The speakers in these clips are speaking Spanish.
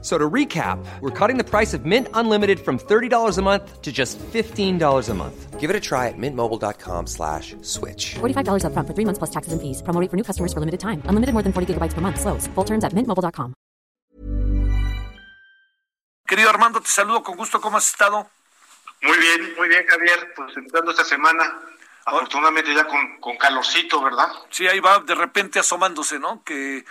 So to recap, we're cutting the price of Mint Unlimited from $30 a month to just $15 a month. Give it a try at mintmobile.com slash switch. $45 up front for three months plus taxes and fees. Promo rate for new customers for limited time. Unlimited more than 40 gigabytes per month. Slows. Full terms at mintmobile.com. Querido Armando, te saludo con gusto. ¿Cómo has estado? Muy bien, muy bien, Javier. Pues entrando esta semana Afortunadamente ya con, con calorcito, ¿verdad? Sí, ahí va de repente asomándose, ¿no? Que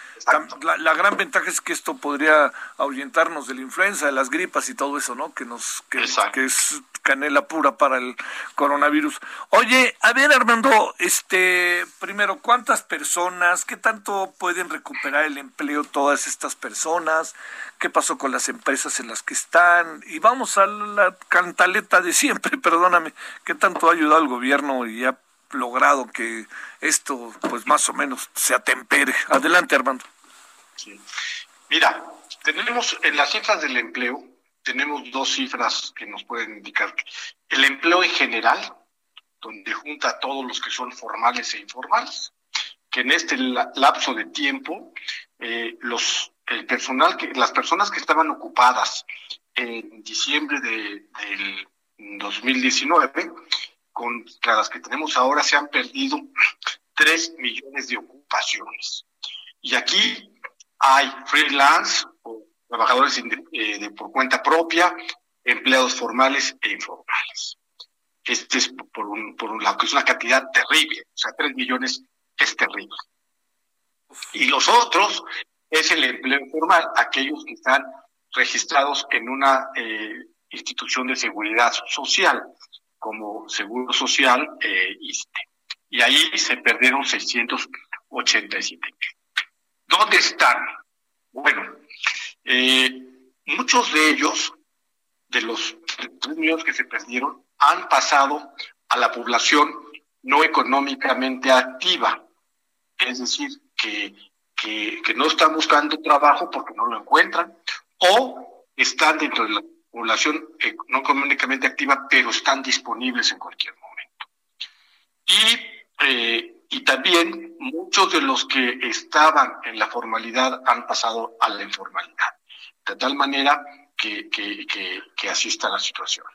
la, la, gran ventaja es que esto podría ahuyentarnos de la influenza, de las gripas y todo eso, ¿no? Que nos que, que es canela pura para el coronavirus. Oye, a ver, Armando, este, primero, ¿cuántas personas, qué tanto pueden recuperar el empleo todas estas personas? ¿Qué pasó con las empresas en las que están? Y vamos a la cantaleta de siempre, perdóname, ¿qué tanto ha ayudado el gobierno y ha logrado que esto, pues más o menos, se atempere? Adelante, Armando. Mira, tenemos en las cifras del empleo, tenemos dos cifras que nos pueden indicar. El empleo en general, donde junta a todos los que son formales e informales, que en este lapso de tiempo, eh, los, el personal, que, las personas que estaban ocupadas en diciembre de, del 2019, contra las que tenemos ahora, se han perdido 3 millones de ocupaciones. Y aquí hay freelance o trabajadores eh, por cuenta propia, empleados formales e informales. Este es por un, por un lado, que es una cantidad terrible, o sea, tres millones es terrible. Y los otros es el empleo informal, aquellos que están registrados en una eh, institución de seguridad social, como Seguro Social eh, ISTE. Y ahí se perdieron 687 ¿Dónde están? Bueno, eh, muchos de ellos, de los 3 millones que se perdieron, han pasado a la población no económicamente activa. Es decir, que, que, no están buscando trabajo porque no lo encuentran, o están dentro de la población no económicamente activa, pero están disponibles en cualquier momento. Y, eh, y también muchos de los que estaban en la formalidad han pasado a la informalidad de tal manera que, que, está la situación.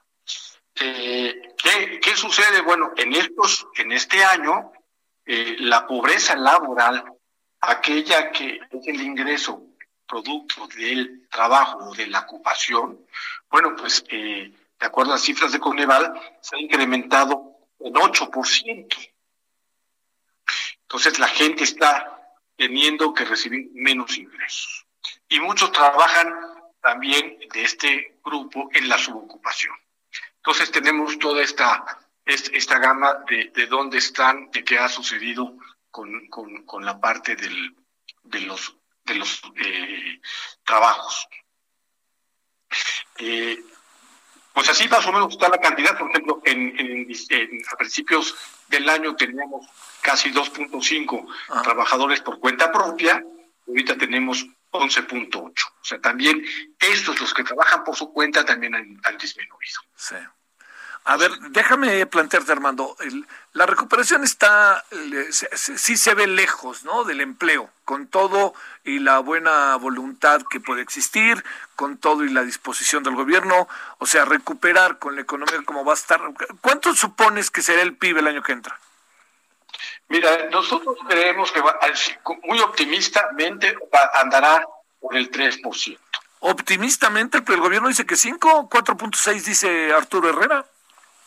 Eh, ¿qué, sucede? Bueno, en, estos, en este año, eh, la pobreza laboral, aquella que es el ingreso producto del trabajo o de la ocupación, bueno, pues eh, de acuerdo a las cifras de Coneval, se ha incrementado en 8%. Entonces la gente está teniendo que recibir menos ingresos y muchos trabajan también de este grupo en la subocupación. Entonces tenemos toda esta, esta gama de, de dónde están, de qué ha sucedido con, con, la parte del, de los, de los eh, trabajos. Eh, pues así más o menos está la cantidad. Por ejemplo, en, en, a principios del año teníamos casi 2.5 ah. trabajadores por cuenta propia. Ahorita tenemos 11.8. O sea, también estos, los que trabajan por su cuenta, también han, disminuido. Sí. A ver, déjame plantearte, Armando, la recuperación está, sí se ve lejos, ¿no? Del empleo, con todo y la buena voluntad que puede existir, con todo y la disposición del gobierno, o sea, recuperar con la economía como va a estar. ¿Cuánto supones que será el PIB el año que entra? Mira, nosotros creemos que va, muy optimistamente andará por el 3%. Optimistamente, pero el gobierno dice que 5, 4.6 dice Arturo Herrera.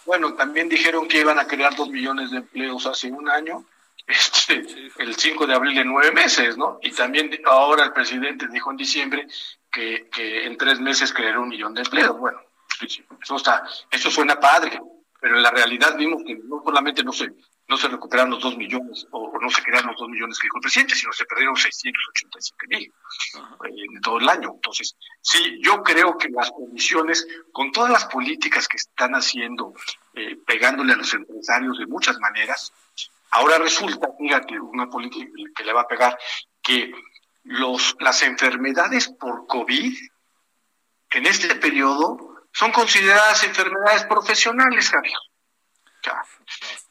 Bueno, también dijeron que iban a crear 2 millones de empleos hace un año, este, el 5 de abril de nueve meses, ¿no? Y también ahora el presidente dijo en diciembre que, que en tres meses creará un millón de empleos. Bueno, eso, está, eso suena padre, pero en la realidad vimos que no solamente no se, no se recuperaron los dos millones, o, no se crearon los dos millones que dijo el presidente, sino se perdieron 687 mil eh, en todo el año. Entonces, sí, yo creo que las condiciones, con todas las políticas que están haciendo, eh, pegándole a los empresarios de muchas maneras, ahora resulta, fíjate, una política que le va a pegar, que los, las enfermedades por COVID en este periodo son consideradas enfermedades profesionales, Javier.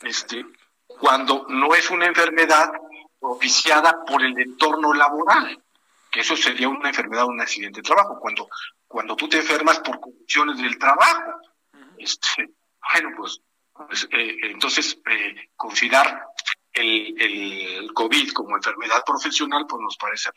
Este, cuando no es una enfermedad propiciada por el entorno laboral, que eso sería una enfermedad o un accidente de trabajo, cuando, cuando tú te enfermas por condiciones del trabajo. Este, bueno, pues, pues eh, entonces eh, considerar el, el, COVID como enfermedad profesional, pues nos parece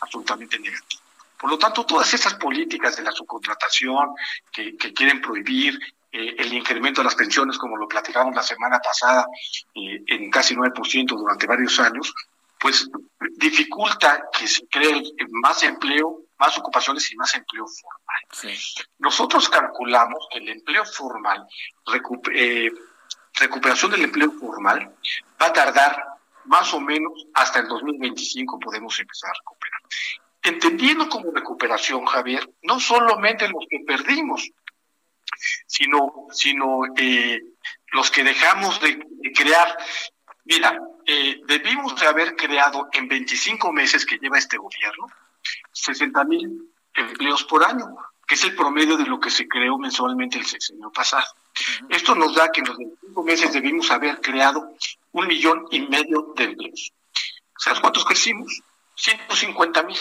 absolutamente negativo. Por lo tanto, todas esas políticas de la subcontratación que, que quieren prohibir, eh, el incremento de las pensiones, como lo platicamos la semana pasada, eh, en casi 9% durante varios años, pues dificulta que se cree más empleo, más ocupaciones y más empleo formal. Nosotros calculamos que el empleo formal, eh, recuperación del empleo formal, va a tardar más o menos hasta el 2025 podemos empezar a recuperar. Entendiendo como recuperación, Javier, no solamente los que perdimos, sino, sino eh, los que dejamos de, crear. Mira, eh, debimos de haber creado en 25 meses que lleva este gobierno 60 mil empleos por año, que es el promedio de lo que se creó mensualmente el sexenio pasado. Esto nos da que en los 25 meses debimos haber creado un millón y medio de empleos. ¿Sabes cuántos crecimos? 150 mil.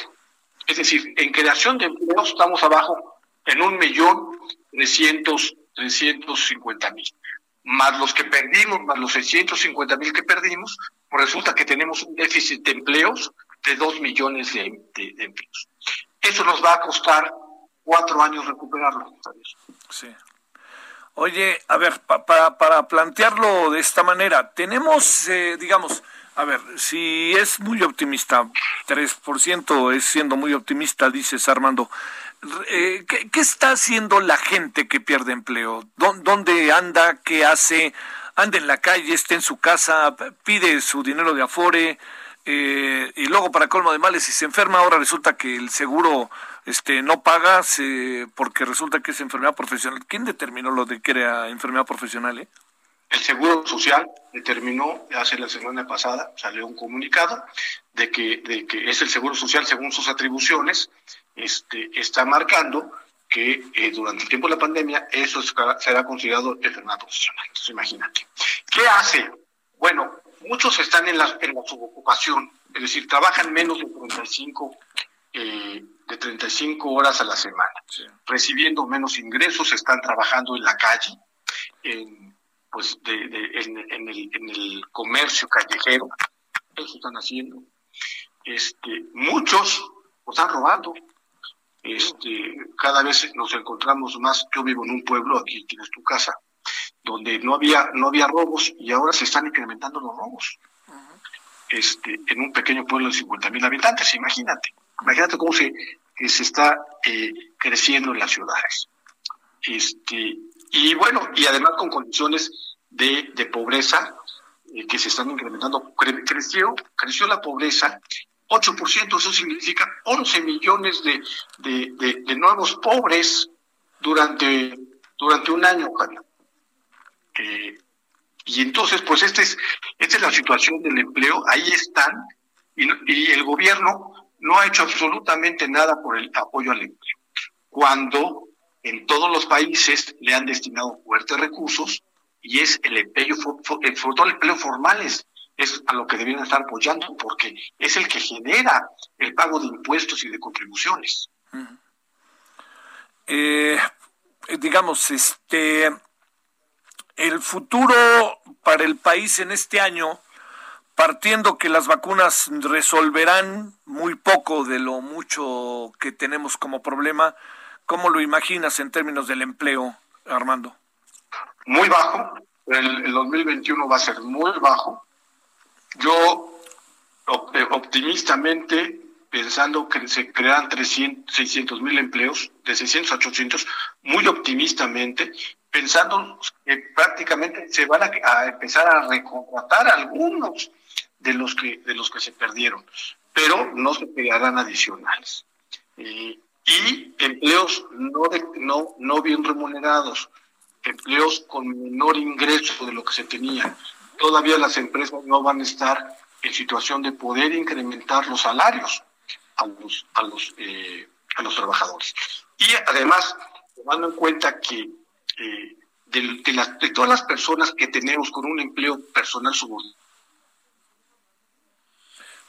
Es decir, en creación de empleos estamos abajo en un millón trescientos, trescientos cincuenta mil. Más los que perdimos, más los 650 mil que perdimos, pues resulta que tenemos un déficit de empleos de dos millones de, empleos. Eso nos va a costar cuatro años recuperarlo. Sí. Oye, a ver, para, para plantearlo de esta manera, tenemos, eh, digamos, a ver, si es muy optimista, 3% es siendo muy optimista, dices Armando, eh, ¿qué, está haciendo la gente que pierde empleo? ¿Dónde anda? ¿Qué hace? ¿Anda en la calle? ¿Está en su casa? ¿Pide su dinero de afore? Eh, y luego para colmo de males si se enferma ahora resulta que el seguro este no paga porque resulta que es enfermedad profesional quién determinó lo de que era enfermedad profesional eh? El seguro social determinó hace la semana pasada salió un comunicado de que de que es el seguro social según sus atribuciones este, está marcando que eh, durante el tiempo de la pandemia eso será considerado enfermedad profesional. Entonces, imagínate. ¿Qué hace? Bueno, muchos están en la, en la subocupación, es decir, trabajan menos de 35, eh, de 35 horas a la semana, recibiendo menos ingresos, están trabajando en la calle, en, pues de, en, el, en el comercio callejero, eso están haciendo. Este, muchos pues, están robando, este, cada vez nos encontramos más. Yo vivo en un pueblo, aquí tienes tu casa, donde no había, no había robos y ahora se están incrementando los robos. Este, en un pequeño pueblo de 50 mil habitantes, imagínate. Imagínate cómo se, se está eh, creciendo en las ciudades. Este, y bueno, y además con condiciones de, de pobreza eh, que se están incrementando. creció, creció la pobreza 8%, eso significa 11 millones de, de, nuevos pobres durante, durante un año, eh, y entonces, pues este es, esta es la situación del empleo, ahí están, y, y el gobierno no ha hecho absolutamente nada por el apoyo al empleo. Cuando en todos los países le han destinado fuertes recursos y es el empleo, sobre todo el empleo formales, es a lo que debieran estar apoyando porque es el que genera el pago de impuestos y de contribuciones. Eh, digamos, este, el futuro para el país en este año, partiendo que las vacunas resolverán muy poco de lo mucho que tenemos como problema, ¿cómo lo imaginas en términos del empleo, Armando? Muy bajo. El, el 2021 va a ser muy bajo yo eh, optimistamente pensando que se crean 300, 600 mil empleos, de 600 a 800, muy optimistamente, pensando que prácticamente se van a, empezar a recontratar algunos de los que de los que se perdieron, pero no se crearán adicionales. y empleos no, no, no bien remunerados, empleos con menor ingreso de lo que se tenía, todavía las empresas no van a estar en situación de poder incrementar los salarios. a los, a los, eh, a los trabajadores. Y además, tomando en cuenta que eh, de, las, de todas las personas que tenemos con un empleo personal subordinado.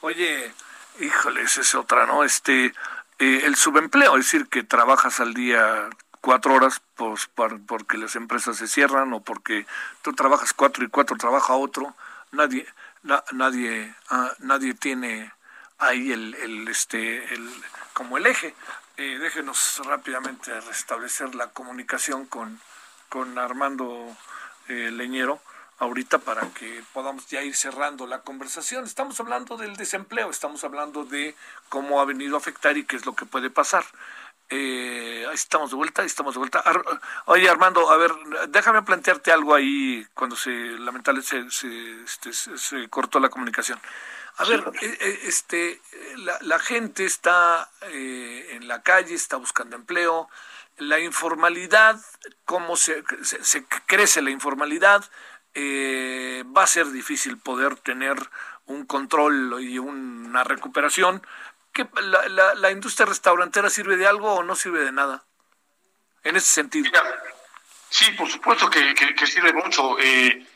Oye, híjole, esa es otra, ¿no? Este, eh, el subempleo, es decir, que trabajas al día cuatro horas pues, porque las empresas se cierran o porque tú trabajas cuatro y cuatro trabaja otro, nadie, nadie, ah, nadie tiene ahí el, el, este, el, como el eje. Eh, déjenos rápidamente restablecer la comunicación con, con Armando eh, Leñero ahorita para que podamos ya ir cerrando la conversación. Estamos hablando del desempleo, estamos hablando de cómo ha venido a afectar y qué es lo que puede pasar. Eh, ahí estamos de vuelta, estamos de vuelta. oye, Armando, a ver, déjame plantearte algo ahí cuando se, lamentablemente, se, este, se, cortó la comunicación. A ver, eh, eh, este, la, la gente está en la calle, está buscando empleo. La informalidad, cómo se, se, crece la informalidad, va a ser difícil poder tener un control y una recuperación la, la, industria restaurantera sirve de algo o no sirve de nada? En ese sentido. sí, por supuesto que, sirve mucho. Eh,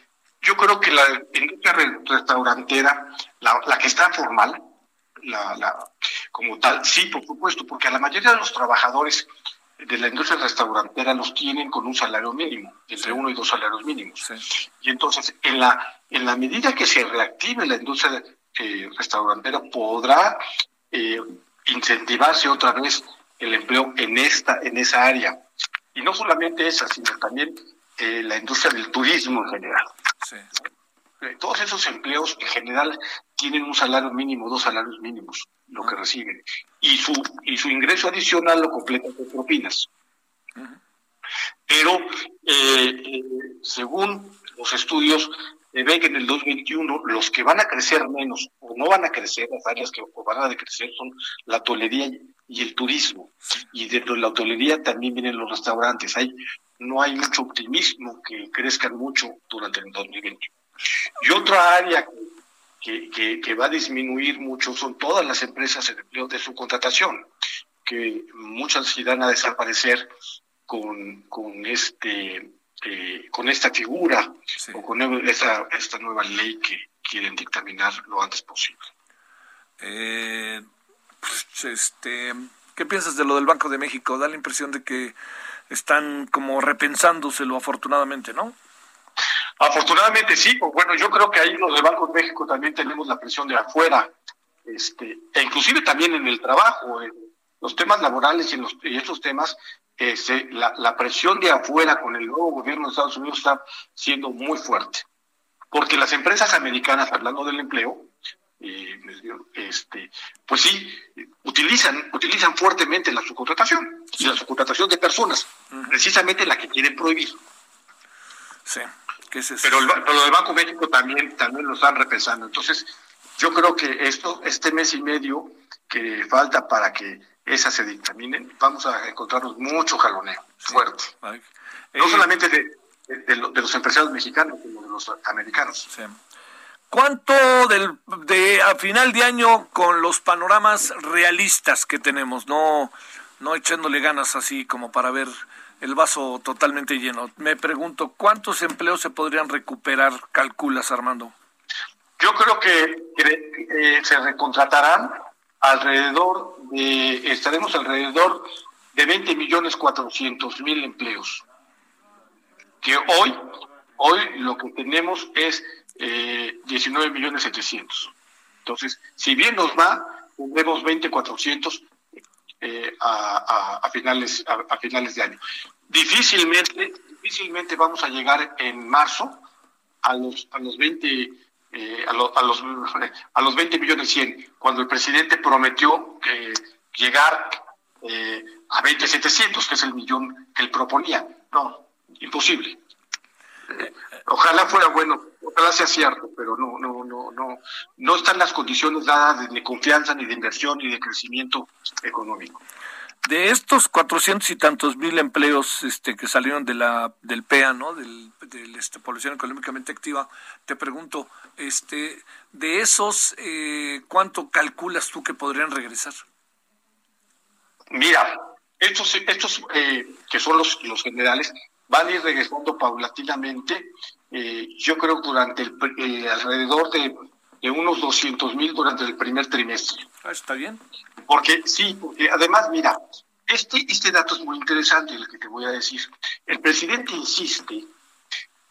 yo creo que la industria restaurantera, la, que está formal, la, la, como tal, sí, por supuesto, porque a la mayoría de los trabajadores de la industria restaurantera los tienen con un salario mínimo, entre uno y dos salarios mínimos. Y entonces, en la, en la medida que se reactive la industria eh, restaurantera, podrá eh, incentivarse otra vez el empleo en esta, en esa área. Y no solamente esa, sino también eh, la industria del turismo en general. Todos esos empleos en general tienen un salario mínimo, dos salarios mínimos, lo que reciben. Y su, y su ingreso adicional lo completan con propinas. Pero, según los estudios, ve que en el 2021 los que van a crecer menos o no van a crecer, las áreas que van a decrecer son la hotelería y el turismo. Y dentro de la hotelería también vienen los restaurantes. Hay, no hay mucho optimismo que crezcan mucho durante el 2021. Y otra área que, que, que va a disminuir mucho son todas las empresas de empleo de su contratación, que muchas irán a desaparecer con, con este eh, con esta figura o con esta, esta nueva ley que quieren dictaminar lo antes posible. Eh, pues, este, ¿Qué piensas de lo del Banco de México? Da la impresión de que están como repensándoselo afortunadamente, ¿no? Afortunadamente sí, pues bueno, yo creo que ahí los del Banco de México también tenemos la presión de afuera, este, e inclusive también en el trabajo, los temas laborales y, los, y estos temas la, presión de afuera con el nuevo gobierno de Estados Unidos está siendo muy fuerte. Porque las empresas americanas, hablando del empleo, eh, este, pues sí, utilizan, utilizan fuertemente la subcontratación y la subcontratación de personas, precisamente la que quieren prohibir. Sí, ¿qué es eso? Pero, el, pero el Banco México también, también lo están repensando. Entonces, yo creo que esto, este mes y medio que falta para que esas se dictaminen, vamos a encontrarnos mucho jaloneo fuerte. no eh, solamente de, los empresarios mexicanos, sino de los americanos. ¿Cuánto del, de a final de año con los panoramas realistas que tenemos, no, no echándole ganas así como para ver el vaso totalmente lleno? Me pregunto, ¿cuántos empleos se podrían recuperar, calculas, Armando? Yo creo que eh, se recontratarán alrededor de, estaremos alrededor de 20 millones 400 mil empleos. Que hoy, hoy lo que tenemos es eh, 19 millones 700. Entonces, si bien nos va, tendremos 20 400 eh, a, a, finales a, finales de año. Difícilmente, difícilmente vamos a llegar en marzo a los a los 20 eh, a, los, a los 20 millones 100, cuando el presidente prometió que llegar eh, a 20.700, que es el millón que él proponía. No, imposible. Ojalá fuera bueno, ojalá sea cierto, pero no, no, no, no, no están las condiciones dadas de confianza, ni de inversión, ni de crecimiento económico. De estos cuatrocientos y tantos mil empleos este, que salieron de la, del PEA, ¿no? Del, de este, población económicamente activa, te pregunto, este, de esos, eh, ¿cuánto calculas tú que podrían regresar? Mira, estos, estos eh, que son los, los generales van a ir regresando paulatinamente. Eh, yo creo durante el, eh, alrededor de, de unos 200 mil durante el primer trimestre. Ah, está bien. Porque sí, porque además, mira, este, este dato es muy interesante, el que te voy a decir. El presidente insiste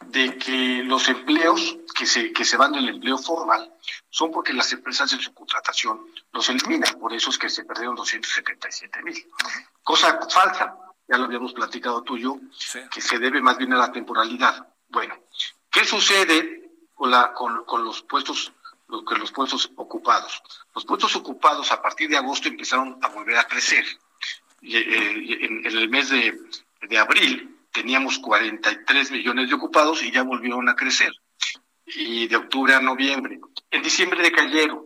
de que los empleos que se, que se van del empleo formal son porque las empresas en su contratación los eliminan, por eso es que se perdieron 277 mil. Cosa falsa, ya lo habíamos platicado tú y yo, que se debe más bien a la temporalidad. Bueno, ¿qué sucede con, la, con, con los puestos con los puestos ocupados? Los puestos ocupados a partir de agosto empezaron a volver a crecer. Eh, en, el mes de, de abril teníamos 43 millones de ocupados y ya volvieron a crecer. Y de octubre a noviembre. En diciembre decayeron,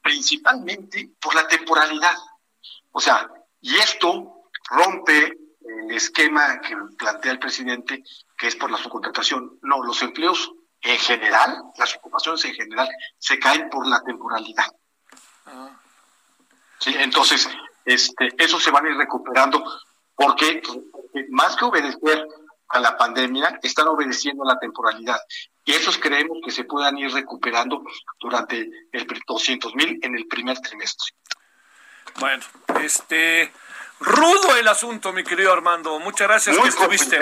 principalmente por la temporalidad. O sea, y esto rompe el esquema que plantea el presidente, que es por la subcontratación. No, los empleos en general, las ocupaciones en general, se caen por la temporalidad. Sí, entonces, este, eso se van a ir recuperando porque, más que obedecer a la pandemia, están obedeciendo a la temporalidad. Y esos creemos que se puedan ir recuperando durante el 200 mil en el primer trimestre. Bueno, este rudo el asunto, mi querido Armando. Muchas gracias Muy que estuviste.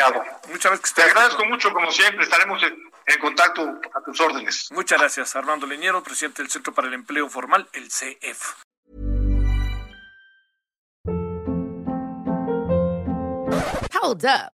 Muchas gracias Te agradezco mucho, como siempre. Estaremos en, en, contacto a tus órdenes. Muchas gracias, Armando Leñero, presidente del Centro para el Empleo Formal, el CEF. Hold up.